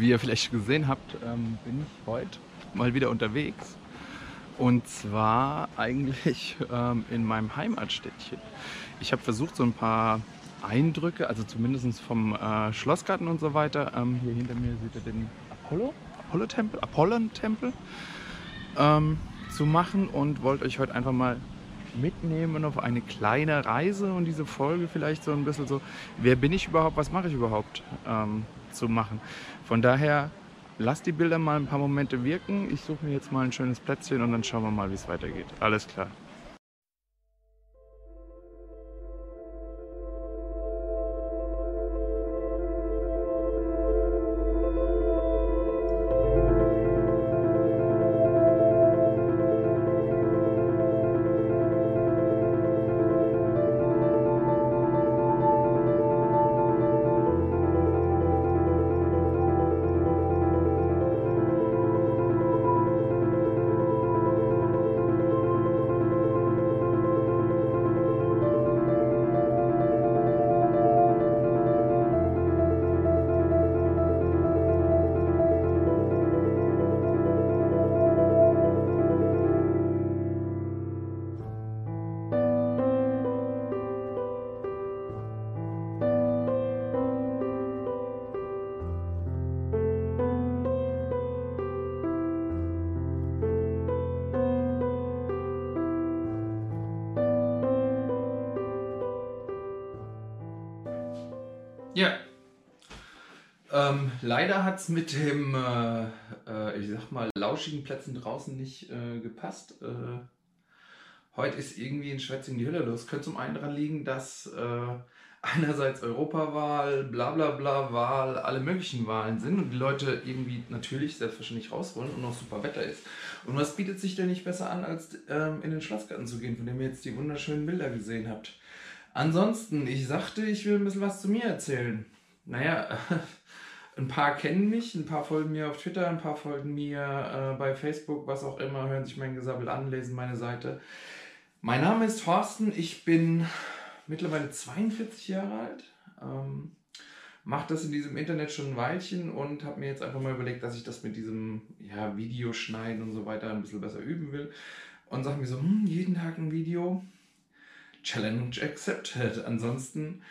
Wie ihr vielleicht gesehen habt, ähm, bin ich heute mal wieder unterwegs. Und zwar eigentlich ähm, in meinem Heimatstädtchen. Ich habe versucht, so ein paar Eindrücke, also zumindest vom äh, Schlossgarten und so weiter. Ähm, hier hinter mir seht ihr den Apollo, Apollo-Tempel, Apollon-Tempel ähm, zu machen und wollte euch heute einfach mal mitnehmen auf eine kleine Reise und diese Folge vielleicht so ein bisschen so, wer bin ich überhaupt, was mache ich überhaupt ähm, zu machen. Von daher lasst die Bilder mal ein paar Momente wirken. Ich suche mir jetzt mal ein schönes Plätzchen und dann schauen wir mal, wie es weitergeht. Alles klar. Ja. Ähm, leider hat es mit dem, äh, äh, ich sag mal, lauschigen Plätzen draußen nicht äh, gepasst. Äh, heute ist irgendwie in Schwetzing die Hölle los. Könnte zum einen daran liegen, dass äh, einerseits Europawahl, bla bla bla Wahl, alle möglichen Wahlen sind und die Leute irgendwie natürlich selbstverständlich raus wollen und noch super Wetter ist. Und was bietet sich denn nicht besser an, als ähm, in den Schlossgarten zu gehen, von dem ihr jetzt die wunderschönen Bilder gesehen habt? Ansonsten, ich sagte, ich will ein bisschen was zu mir erzählen. Naja, ein paar kennen mich, ein paar folgen mir auf Twitter, ein paar folgen mir äh, bei Facebook, was auch immer, hören sich mein Gesabbel an, lesen meine Seite. Mein Name ist Thorsten, ich bin mittlerweile 42 Jahre alt, ähm, mache das in diesem Internet schon ein Weilchen und habe mir jetzt einfach mal überlegt, dass ich das mit diesem ja, Videoschneiden und so weiter ein bisschen besser üben will. Und sage mir so, hm, jeden Tag ein Video, Challenge accepted. Ansonsten,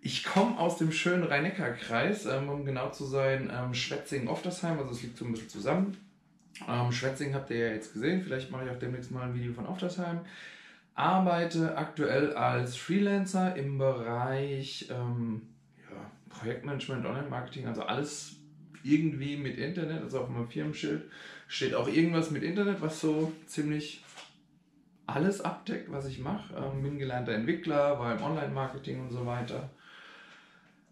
ich komme aus dem schönen Rhein-Neckar-Kreis, ähm, um genau zu sein, ähm, Schwetzingen-Oftersheim, also es liegt so ein bisschen zusammen. Ähm, Schwetzingen habt ihr ja jetzt gesehen, vielleicht mache ich auch demnächst mal ein Video von Oftersheim. Arbeite aktuell als Freelancer im Bereich ähm, ja, Projektmanagement, Online-Marketing, also alles irgendwie mit Internet, also auf meinem Firmenschild steht auch irgendwas mit Internet, was so ziemlich alles abdeckt, was ich mache. Ähm, bin gelernter Entwickler, war im Online-Marketing und so weiter.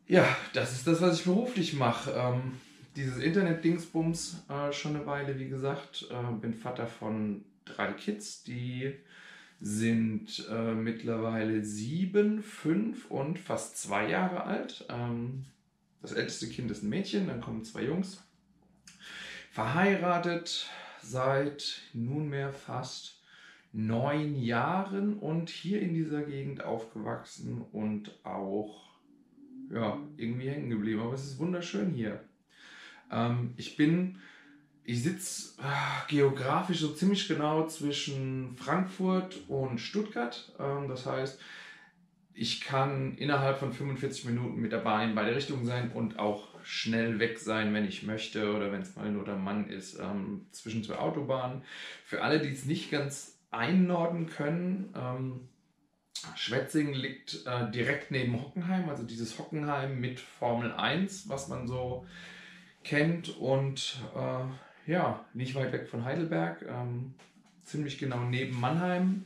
Ja, das ist das, was ich beruflich mache. Ähm, dieses Internet-Dingsbums äh, schon eine Weile, wie gesagt. Äh, bin Vater von drei Kids, die sind äh, mittlerweile sieben, fünf und fast zwei Jahre alt. Ähm, das älteste Kind ist ein Mädchen, dann kommen zwei Jungs. Verheiratet seit nunmehr fast neun Jahren und hier in dieser Gegend aufgewachsen und auch ja, irgendwie hängen geblieben. Aber es ist wunderschön hier. Ähm, ich bin, ich sitze äh, geografisch so ziemlich genau zwischen Frankfurt und Stuttgart. Ähm, das heißt, ich kann innerhalb von 45 Minuten mit der Bahn in beide Richtungen sein und auch schnell weg sein, wenn ich möchte oder wenn es mal nur der Mann ist, ähm, zwischen zwei Autobahnen. Für alle, die es nicht ganz einnorden können, ähm, Schwetzingen liegt äh, direkt neben Hockenheim, also dieses Hockenheim mit Formel 1, was man so kennt und äh, ja, nicht weit weg von Heidelberg, ähm, ziemlich genau neben Mannheim.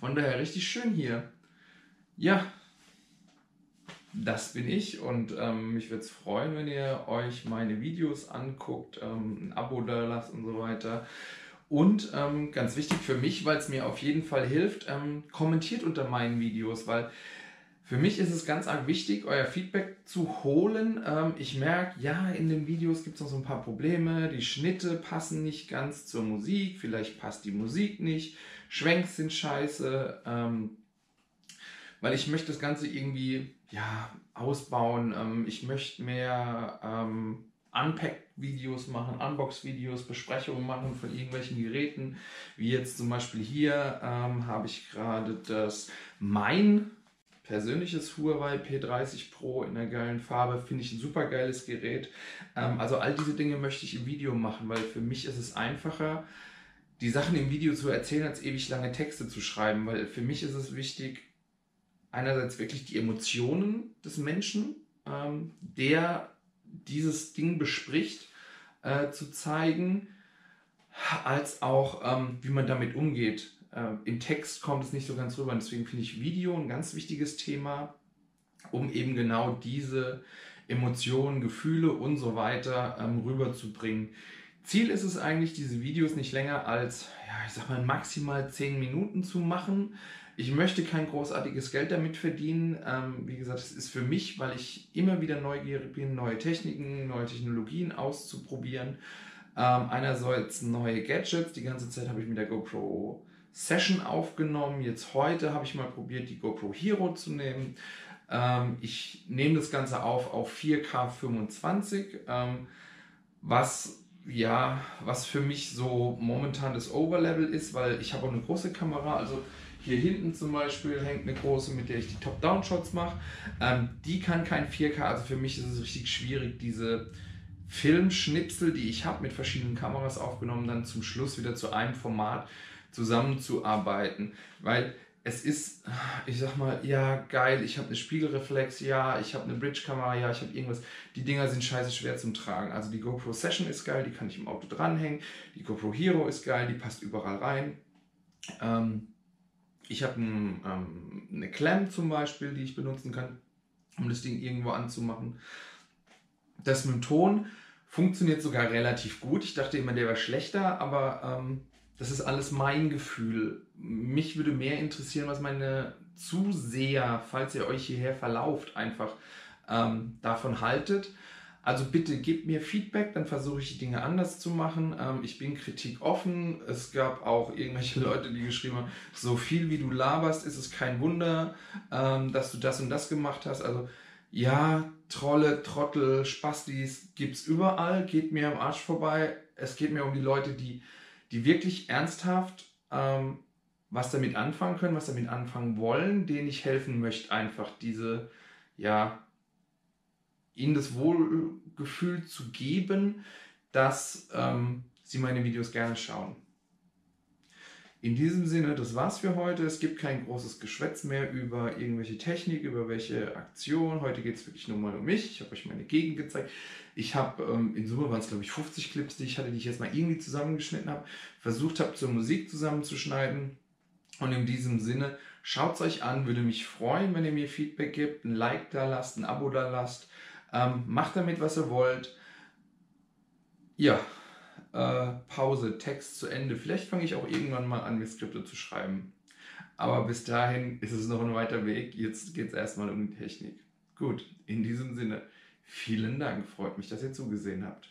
Von daher richtig schön hier. Ja, das bin ich und ähm, mich würde es freuen, wenn ihr euch meine Videos anguckt, ähm, ein Abo da lasst und so weiter. Und ähm, ganz wichtig für mich, weil es mir auf jeden Fall hilft, ähm, kommentiert unter meinen Videos, weil für mich ist es ganz arg wichtig, euer Feedback zu holen. Ähm, ich merke, ja, in den Videos gibt es noch so ein paar Probleme. Die Schnitte passen nicht ganz zur Musik, vielleicht passt die Musik nicht, Schwenks sind scheiße, ähm, weil ich möchte das Ganze irgendwie ja, ausbauen. Ähm, ich möchte mehr ähm, Unpack-Videos machen, Unbox-Videos, Besprechungen machen von irgendwelchen Geräten. Wie jetzt zum Beispiel hier ähm, habe ich gerade das mein persönliches Huawei P30 Pro in der geilen Farbe. Finde ich ein super geiles Gerät. Ähm, also all diese Dinge möchte ich im Video machen, weil für mich ist es einfacher, die Sachen im Video zu erzählen, als ewig lange Texte zu schreiben. Weil für mich ist es wichtig, einerseits wirklich die Emotionen des Menschen, ähm, der dieses Ding bespricht, äh, zu zeigen, als auch ähm, wie man damit umgeht. Äh, Im Text kommt es nicht so ganz rüber. Deswegen finde ich Video ein ganz wichtiges Thema, um eben genau diese Emotionen, Gefühle und so weiter ähm, rüberzubringen. Ziel ist es eigentlich, diese Videos nicht länger als, ja, ich sag mal, maximal 10 Minuten zu machen. Ich möchte kein großartiges Geld damit verdienen. Ähm, wie gesagt, es ist für mich, weil ich immer wieder neugierig bin, neue Techniken, neue Technologien auszuprobieren. Ähm, einerseits neue Gadgets. Die ganze Zeit habe ich mit der GoPro Session aufgenommen. Jetzt heute habe ich mal probiert, die GoPro Hero zu nehmen. Ähm, ich nehme das Ganze auf auf 4K 25, ähm, was ja, was für mich so momentan das Overlevel ist, weil ich habe auch eine große Kamera, also hier hinten zum Beispiel hängt eine große, mit der ich die Top-Down-Shots mache. Ähm, die kann kein 4K, also für mich ist es richtig schwierig, diese Filmschnipsel, die ich habe, mit verschiedenen Kameras aufgenommen, dann zum Schluss wieder zu einem Format zusammenzuarbeiten. Weil es ist, ich sag mal, ja, geil, ich habe eine Spiegelreflex, ja, ich habe eine Bridge-Kamera, ja, ich habe irgendwas. Die Dinger sind scheiße schwer zum Tragen. Also die GoPro Session ist geil, die kann ich im Auto dranhängen. Die GoPro Hero ist geil, die passt überall rein. Ähm, ich habe ein, ähm, eine Clam zum Beispiel, die ich benutzen kann, um das Ding irgendwo anzumachen. Das mit dem Ton funktioniert sogar relativ gut. Ich dachte immer, der wäre schlechter, aber ähm, das ist alles mein Gefühl. Mich würde mehr interessieren, was meine Zuseher, falls ihr euch hierher verlauft, einfach ähm, davon haltet. Also bitte gebt mir Feedback, dann versuche ich die Dinge anders zu machen. Ähm, ich bin kritikoffen. Es gab auch irgendwelche Leute, die geschrieben haben, so viel wie du laberst, ist es kein Wunder, ähm, dass du das und das gemacht hast. Also ja, Trolle, Trottel, Spastis gibt es überall, geht mir am Arsch vorbei. Es geht mir um die Leute, die, die wirklich ernsthaft ähm, was damit anfangen können, was damit anfangen wollen, denen ich helfen möchte, einfach diese, ja, ihnen das Wohlgefühl zu geben, dass ähm, sie meine Videos gerne schauen. In diesem Sinne, das war's für heute. Es gibt kein großes Geschwätz mehr über irgendwelche Technik, über welche Aktion. Heute geht es wirklich nur mal um mich. Ich habe euch meine Gegend gezeigt. Ich habe, ähm, in Summe waren es glaube ich 50 Clips, die ich hatte, die ich jetzt mal irgendwie zusammengeschnitten habe, versucht habe zur Musik zusammenzuschneiden. Und in diesem Sinne, schaut es euch an, würde mich freuen, wenn ihr mir Feedback gibt, ein Like da lasst, ein Abo da lasst. Ähm, macht damit, was ihr wollt. Ja, äh, Pause, Text zu Ende. Vielleicht fange ich auch irgendwann mal an, mir Skripte zu schreiben. Aber bis dahin ist es noch ein weiter Weg. Jetzt geht es erstmal um die Technik. Gut, in diesem Sinne, vielen Dank. Freut mich, dass ihr zugesehen habt.